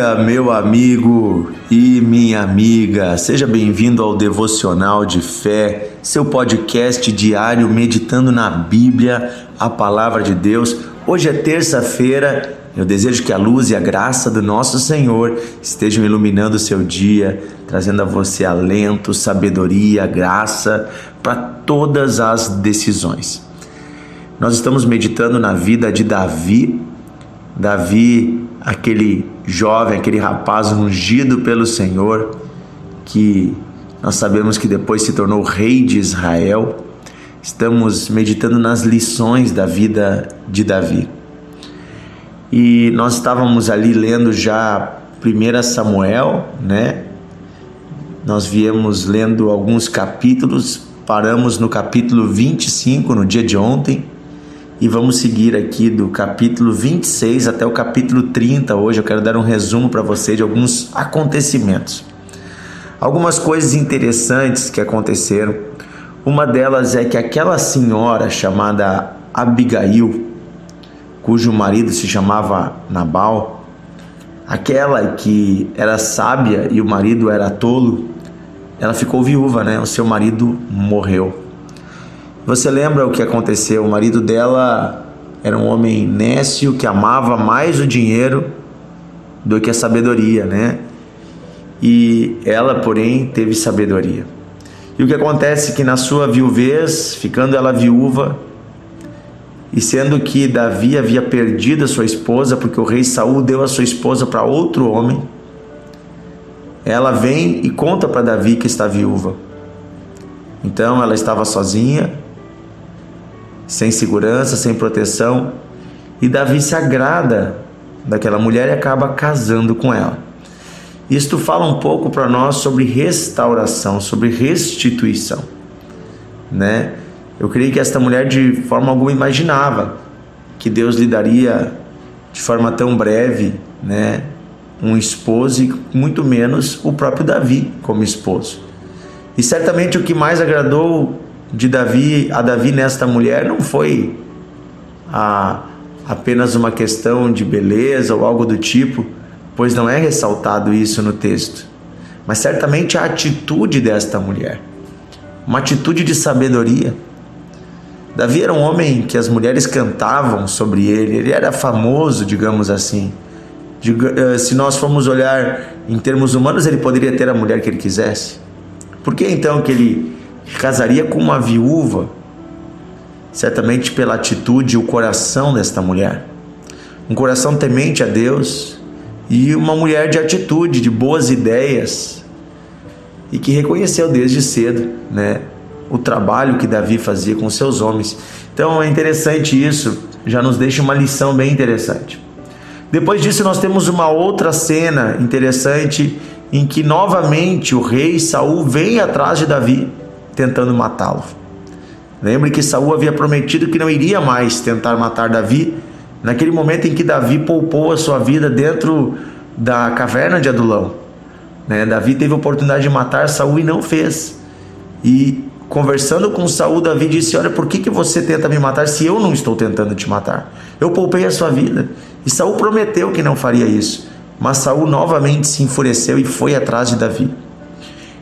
dia, meu amigo e minha amiga. Seja bem-vindo ao Devocional de Fé, seu podcast diário meditando na Bíblia, a palavra de Deus. Hoje é terça-feira. Eu desejo que a luz e a graça do nosso Senhor estejam iluminando o seu dia, trazendo a você alento, sabedoria, graça para todas as decisões. Nós estamos meditando na vida de Davi. Davi aquele jovem, aquele rapaz ungido pelo Senhor, que nós sabemos que depois se tornou rei de Israel. Estamos meditando nas lições da vida de Davi. E nós estávamos ali lendo já 1 Samuel, né? Nós viemos lendo alguns capítulos, paramos no capítulo 25 no dia de ontem e vamos seguir aqui do capítulo 26 até o capítulo 30. Hoje eu quero dar um resumo para você de alguns acontecimentos. Algumas coisas interessantes que aconteceram. Uma delas é que aquela senhora chamada Abigail, cujo marido se chamava Nabal, aquela que era sábia e o marido era tolo, ela ficou viúva, né? O seu marido morreu. Você lembra o que aconteceu? O marido dela era um homem nécio que amava mais o dinheiro do que a sabedoria, né? E ela, porém, teve sabedoria. E o que acontece é que na sua viuvez, ficando ela viúva, e sendo que Davi havia perdido a sua esposa, porque o rei Saul deu a sua esposa para outro homem, ela vem e conta para Davi que está viúva. Então ela estava sozinha, sem segurança, sem proteção. E Davi se agrada daquela mulher e acaba casando com ela. Isto fala um pouco para nós sobre restauração, sobre restituição, né? Eu creio que esta mulher de forma alguma imaginava que Deus lhe daria de forma tão breve, né, um esposo e muito menos o próprio Davi como esposo. E certamente o que mais agradou de Davi a Davi nesta mulher não foi a, apenas uma questão de beleza ou algo do tipo, pois não é ressaltado isso no texto, mas certamente a atitude desta mulher, uma atitude de sabedoria. Davi era um homem que as mulheres cantavam sobre ele, ele era famoso, digamos assim. Eh, se nós formos olhar em termos humanos, ele poderia ter a mulher que ele quisesse. Por que então que ele casaria com uma viúva, certamente pela atitude e o coração desta mulher. Um coração temente a Deus e uma mulher de atitude, de boas ideias e que reconheceu desde cedo, né, o trabalho que Davi fazia com seus homens. Então é interessante isso, já nos deixa uma lição bem interessante. Depois disso nós temos uma outra cena interessante em que novamente o rei Saul vem atrás de Davi tentando matá-lo. Lembre que Saul havia prometido que não iria mais tentar matar Davi, naquele momento em que Davi poupou a sua vida dentro da caverna de Adulão. Né? Davi teve a oportunidade de matar Saul e não fez. E conversando com Saul, Davi disse: Olha, por que, que você tenta me matar se eu não estou tentando te matar? Eu poupei a sua vida. E Saul prometeu que não faria isso. Mas Saul novamente se enfureceu e foi atrás de Davi.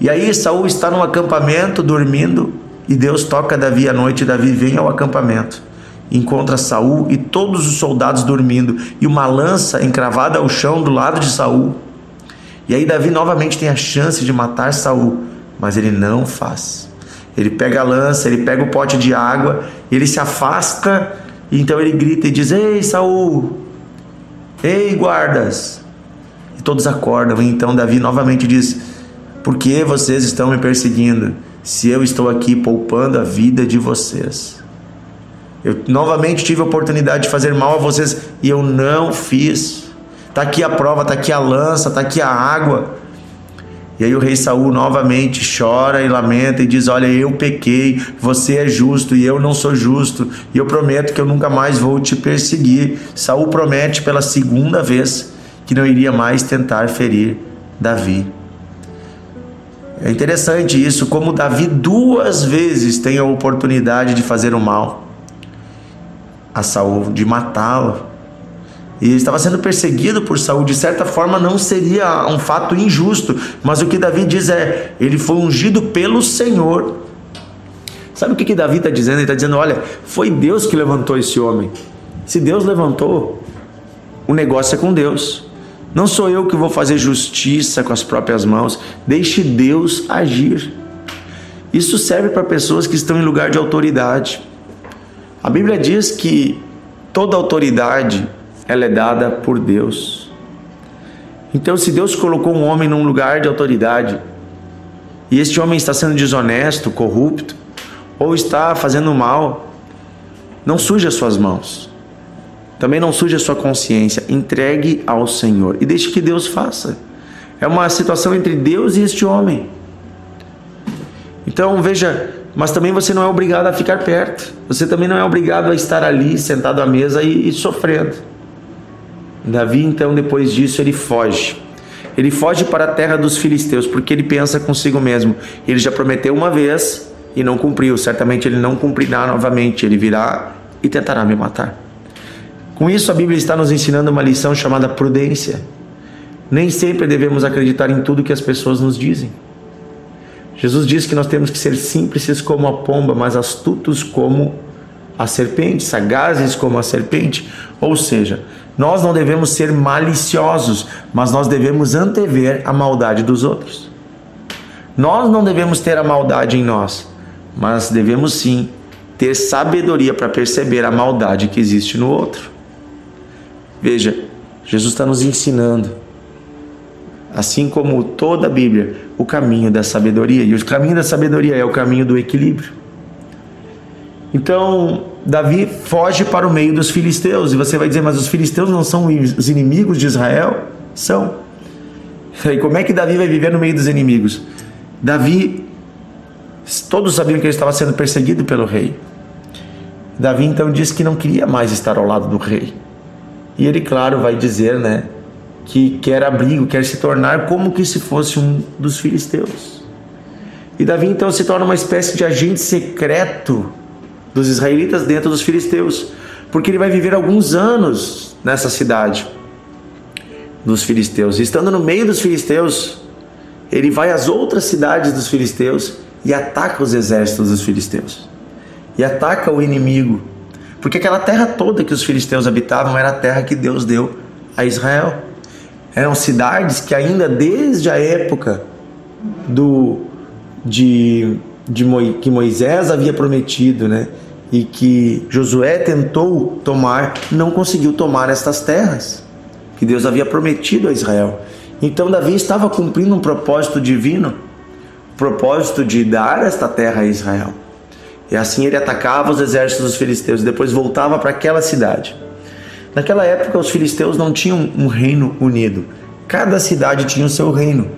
E aí Saul está no acampamento dormindo e Deus toca Davi à noite, Davi vem ao acampamento. Encontra Saul e todos os soldados dormindo e uma lança encravada ao chão do lado de Saul. E aí Davi novamente tem a chance de matar Saul, mas ele não faz. Ele pega a lança, ele pega o pote de água, ele se afasta, e então ele grita e diz: "Ei, Saul! Ei, guardas!" E todos acordam. E então Davi novamente diz: por que vocês estão me perseguindo, se eu estou aqui poupando a vida de vocês? Eu novamente tive a oportunidade de fazer mal a vocês e eu não fiz. Está aqui a prova, está aqui a lança, está aqui a água. E aí o rei Saul novamente chora e lamenta e diz: Olha, eu pequei, você é justo e eu não sou justo, e eu prometo que eu nunca mais vou te perseguir. Saul promete pela segunda vez que não iria mais tentar ferir Davi. É interessante isso, como Davi duas vezes tem a oportunidade de fazer o mal a Saul, de matá-lo. e estava sendo perseguido por Saul. De certa forma, não seria um fato injusto, mas o que Davi diz é: ele foi ungido pelo Senhor. Sabe o que, que Davi está dizendo? Ele está dizendo: olha, foi Deus que levantou esse homem. Se Deus levantou, o negócio é com Deus. Não sou eu que vou fazer justiça com as próprias mãos. Deixe Deus agir. Isso serve para pessoas que estão em lugar de autoridade. A Bíblia diz que toda autoridade ela é dada por Deus. Então, se Deus colocou um homem num lugar de autoridade e este homem está sendo desonesto, corrupto ou está fazendo mal, não suje as suas mãos. Também não suje a sua consciência. Entregue ao Senhor e deixe que Deus faça. É uma situação entre Deus e este homem. Então veja, mas também você não é obrigado a ficar perto. Você também não é obrigado a estar ali sentado à mesa e, e sofrendo. Davi, então, depois disso, ele foge. Ele foge para a terra dos filisteus, porque ele pensa consigo mesmo. Ele já prometeu uma vez e não cumpriu. Certamente ele não cumprirá novamente. Ele virá e tentará me matar. Com isso, a Bíblia está nos ensinando uma lição chamada prudência. Nem sempre devemos acreditar em tudo que as pessoas nos dizem. Jesus disse que nós temos que ser simples como a pomba, mas astutos como a serpente, sagazes como a serpente. Ou seja, nós não devemos ser maliciosos, mas nós devemos antever a maldade dos outros. Nós não devemos ter a maldade em nós, mas devemos sim ter sabedoria para perceber a maldade que existe no outro. Veja, Jesus está nos ensinando, assim como toda a Bíblia, o caminho da sabedoria. E o caminho da sabedoria é o caminho do equilíbrio. Então, Davi foge para o meio dos filisteus. E você vai dizer, mas os filisteus não são os inimigos de Israel? São. E como é que Davi vai viver no meio dos inimigos? Davi, todos sabiam que ele estava sendo perseguido pelo rei. Davi então disse que não queria mais estar ao lado do rei. E ele, claro, vai dizer, né, que quer abrigo, quer se tornar como que se fosse um dos filisteus. E Davi então se torna uma espécie de agente secreto dos israelitas dentro dos filisteus, porque ele vai viver alguns anos nessa cidade dos filisteus. E estando no meio dos filisteus, ele vai às outras cidades dos filisteus e ataca os exércitos dos filisteus. E ataca o inimigo porque aquela terra toda que os filisteus habitavam era a terra que Deus deu a Israel. Eram cidades que ainda desde a época do de, de que Moisés havia prometido, né? E que Josué tentou tomar, não conseguiu tomar estas terras que Deus havia prometido a Israel. Então Davi estava cumprindo um propósito divino, propósito de dar esta terra a Israel. E assim ele atacava os exércitos dos filisteus e depois voltava para aquela cidade. Naquela época, os filisteus não tinham um reino unido. Cada cidade tinha o seu reino.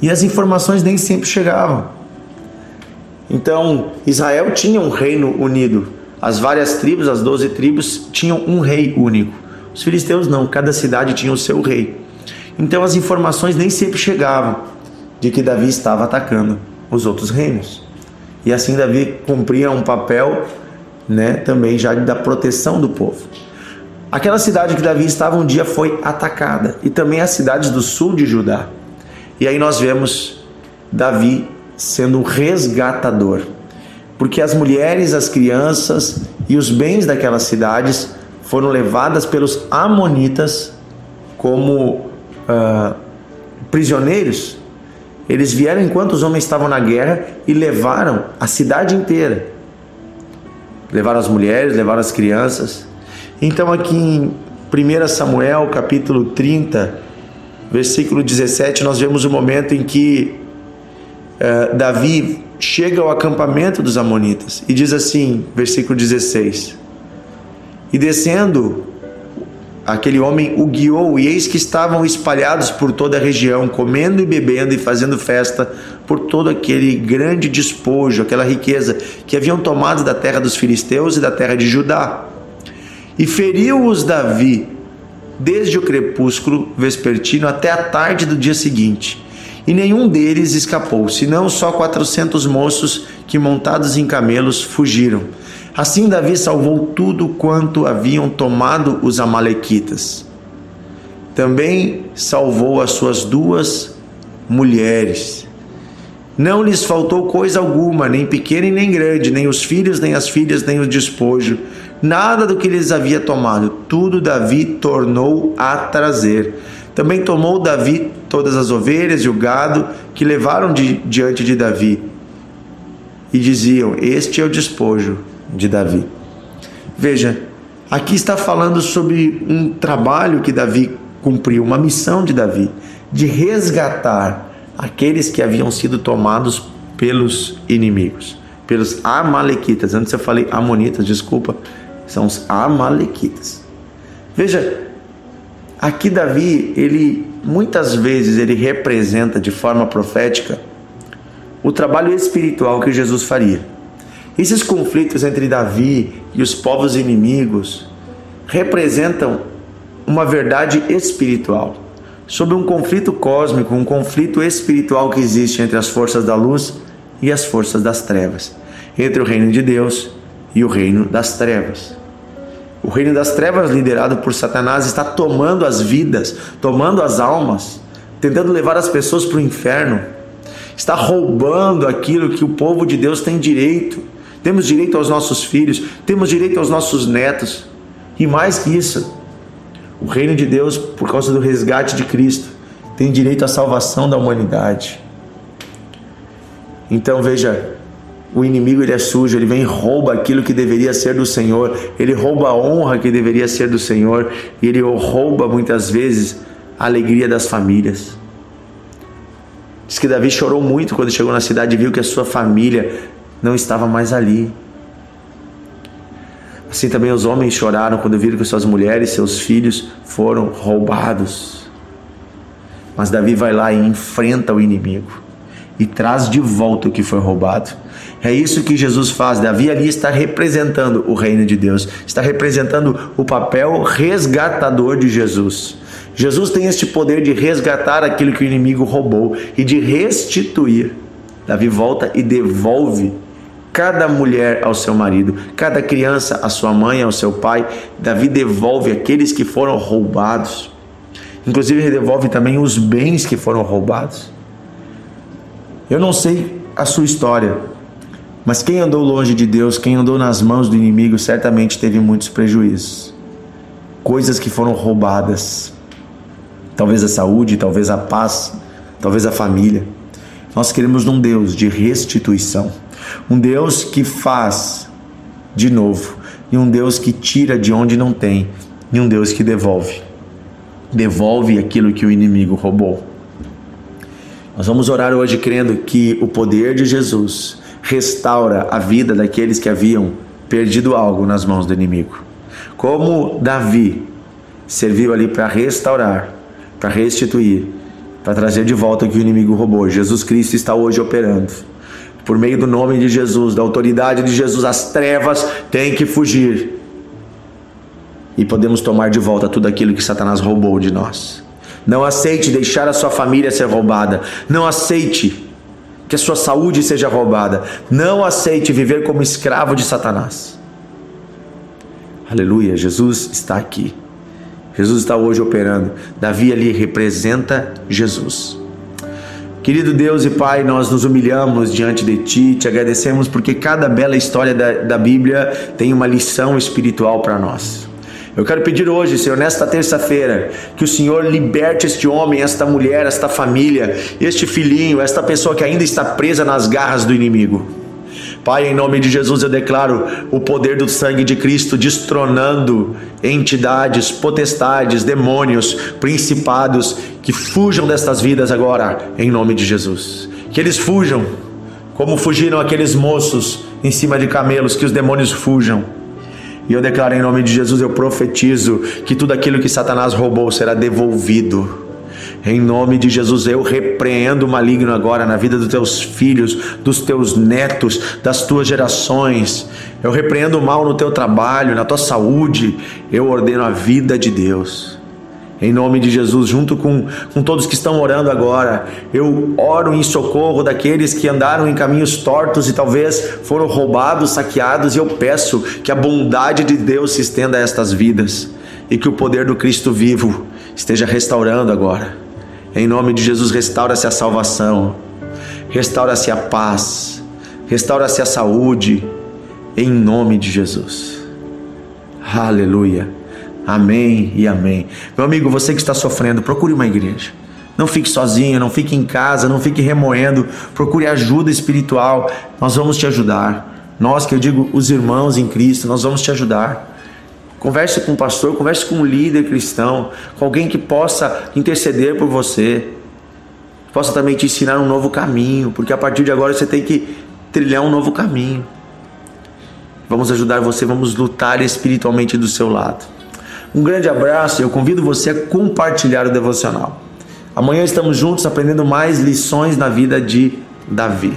E as informações nem sempre chegavam. Então, Israel tinha um reino unido. As várias tribos, as doze tribos, tinham um rei único. Os filisteus não, cada cidade tinha o seu rei. Então, as informações nem sempre chegavam de que Davi estava atacando os outros reinos. E assim Davi cumpria um papel, né, também já da proteção do povo. Aquela cidade que Davi estava um dia foi atacada e também as cidades do sul de Judá. E aí nós vemos Davi sendo um resgatador, porque as mulheres, as crianças e os bens daquelas cidades foram levadas pelos amonitas como uh, prisioneiros eles vieram enquanto os homens estavam na guerra e levaram a cidade inteira. Levaram as mulheres, levaram as crianças. Então, aqui em 1 Samuel, capítulo 30, versículo 17, nós vemos o momento em que uh, Davi chega ao acampamento dos Amonitas e diz assim, versículo 16: E descendo aquele homem o guiou, e eis que estavam espalhados por toda a região, comendo e bebendo e fazendo festa por todo aquele grande despojo, aquela riqueza que haviam tomado da terra dos filisteus e da terra de Judá. E feriu-os Davi desde o crepúsculo vespertino até a tarde do dia seguinte. E nenhum deles escapou, senão só quatrocentos moços que montados em camelos fugiram. Assim Davi salvou tudo quanto haviam tomado os amalequitas. também salvou as suas duas mulheres. Não lhes faltou coisa alguma, nem pequena e nem grande, nem os filhos, nem as filhas, nem o despojo, nada do que lhes havia tomado, tudo Davi tornou a trazer. Também tomou Davi todas as ovelhas e o gado que levaram de, diante de Davi. E diziam: Este é o despojo de Davi. Veja, aqui está falando sobre um trabalho que Davi cumpriu, uma missão de Davi, de resgatar aqueles que haviam sido tomados pelos inimigos, pelos amalequitas. Antes eu falei amonitas, desculpa, são os amalequitas. Veja, aqui Davi, ele muitas vezes ele representa de forma profética o trabalho espiritual que Jesus faria. Esses conflitos entre Davi e os povos inimigos representam uma verdade espiritual sobre um conflito cósmico, um conflito espiritual que existe entre as forças da luz e as forças das trevas, entre o reino de Deus e o reino das trevas. O reino das trevas, liderado por Satanás, está tomando as vidas, tomando as almas, tentando levar as pessoas para o inferno, está roubando aquilo que o povo de Deus tem direito. Temos direito aos nossos filhos, temos direito aos nossos netos, e mais que isso, o reino de Deus, por causa do resgate de Cristo, tem direito à salvação da humanidade. Então veja, o inimigo ele é sujo, ele vem e rouba aquilo que deveria ser do Senhor, ele rouba a honra que deveria ser do Senhor, e ele rouba muitas vezes a alegria das famílias. Diz que Davi chorou muito quando chegou na cidade e viu que a sua família não estava mais ali. Assim também os homens choraram quando viram que suas mulheres e seus filhos foram roubados. Mas Davi vai lá e enfrenta o inimigo e traz de volta o que foi roubado. É isso que Jesus faz. Davi ali está representando o reino de Deus, está representando o papel resgatador de Jesus. Jesus tem este poder de resgatar aquilo que o inimigo roubou e de restituir. Davi volta e devolve cada mulher ao seu marido, cada criança à sua mãe, ao seu pai. Davi devolve aqueles que foram roubados. Inclusive, ele devolve também os bens que foram roubados. Eu não sei a sua história, mas quem andou longe de Deus, quem andou nas mãos do inimigo, certamente teve muitos prejuízos. Coisas que foram roubadas. Talvez a saúde, talvez a paz, talvez a família. Nós queremos um Deus de restituição. Um Deus que faz de novo, e um Deus que tira de onde não tem, e um Deus que devolve. Devolve aquilo que o inimigo roubou. Nós vamos orar hoje crendo que o poder de Jesus restaura a vida daqueles que haviam perdido algo nas mãos do inimigo. Como Davi serviu ali para restaurar, para restituir, para trazer de volta o que o inimigo roubou. Jesus Cristo está hoje operando por meio do nome de Jesus, da autoridade de Jesus, as trevas têm que fugir. E podemos tomar de volta tudo aquilo que Satanás roubou de nós. Não aceite deixar a sua família ser roubada. Não aceite que a sua saúde seja roubada. Não aceite viver como escravo de Satanás. Aleluia, Jesus está aqui. Jesus está hoje operando. Davi ali representa Jesus. Querido Deus e Pai, nós nos humilhamos diante de Ti, te agradecemos porque cada bela história da, da Bíblia tem uma lição espiritual para nós. Eu quero pedir hoje, Senhor, nesta terça-feira, que o Senhor liberte este homem, esta mulher, esta família, este filhinho, esta pessoa que ainda está presa nas garras do inimigo. Pai, em nome de Jesus eu declaro o poder do sangue de Cristo destronando entidades, potestades, demônios, principados que fujam destas vidas agora, em nome de Jesus. Que eles fujam, como fugiram aqueles moços em cima de camelos, que os demônios fujam. E eu declaro em nome de Jesus, eu profetizo que tudo aquilo que Satanás roubou será devolvido em nome de Jesus, eu repreendo o maligno agora na vida dos teus filhos, dos teus netos, das tuas gerações. Eu repreendo o mal no teu trabalho, na tua saúde. Eu ordeno a vida de Deus. Em nome de Jesus, junto com, com todos que estão orando agora, eu oro em socorro daqueles que andaram em caminhos tortos e talvez foram roubados, saqueados, e eu peço que a bondade de Deus se estenda a estas vidas e que o poder do Cristo vivo esteja restaurando agora. Em nome de Jesus, restaura-se a salvação, restaura-se a paz, restaura-se a saúde, em nome de Jesus. Aleluia. Amém e amém. Meu amigo, você que está sofrendo, procure uma igreja. Não fique sozinho, não fique em casa, não fique remoendo. Procure ajuda espiritual. Nós vamos te ajudar. Nós, que eu digo, os irmãos em Cristo, nós vamos te ajudar. Converse com o pastor, converse com um líder cristão, com alguém que possa interceder por você, possa também te ensinar um novo caminho, porque a partir de agora você tem que trilhar um novo caminho. Vamos ajudar você, vamos lutar espiritualmente do seu lado. Um grande abraço e eu convido você a compartilhar o devocional. Amanhã estamos juntos aprendendo mais lições na vida de Davi.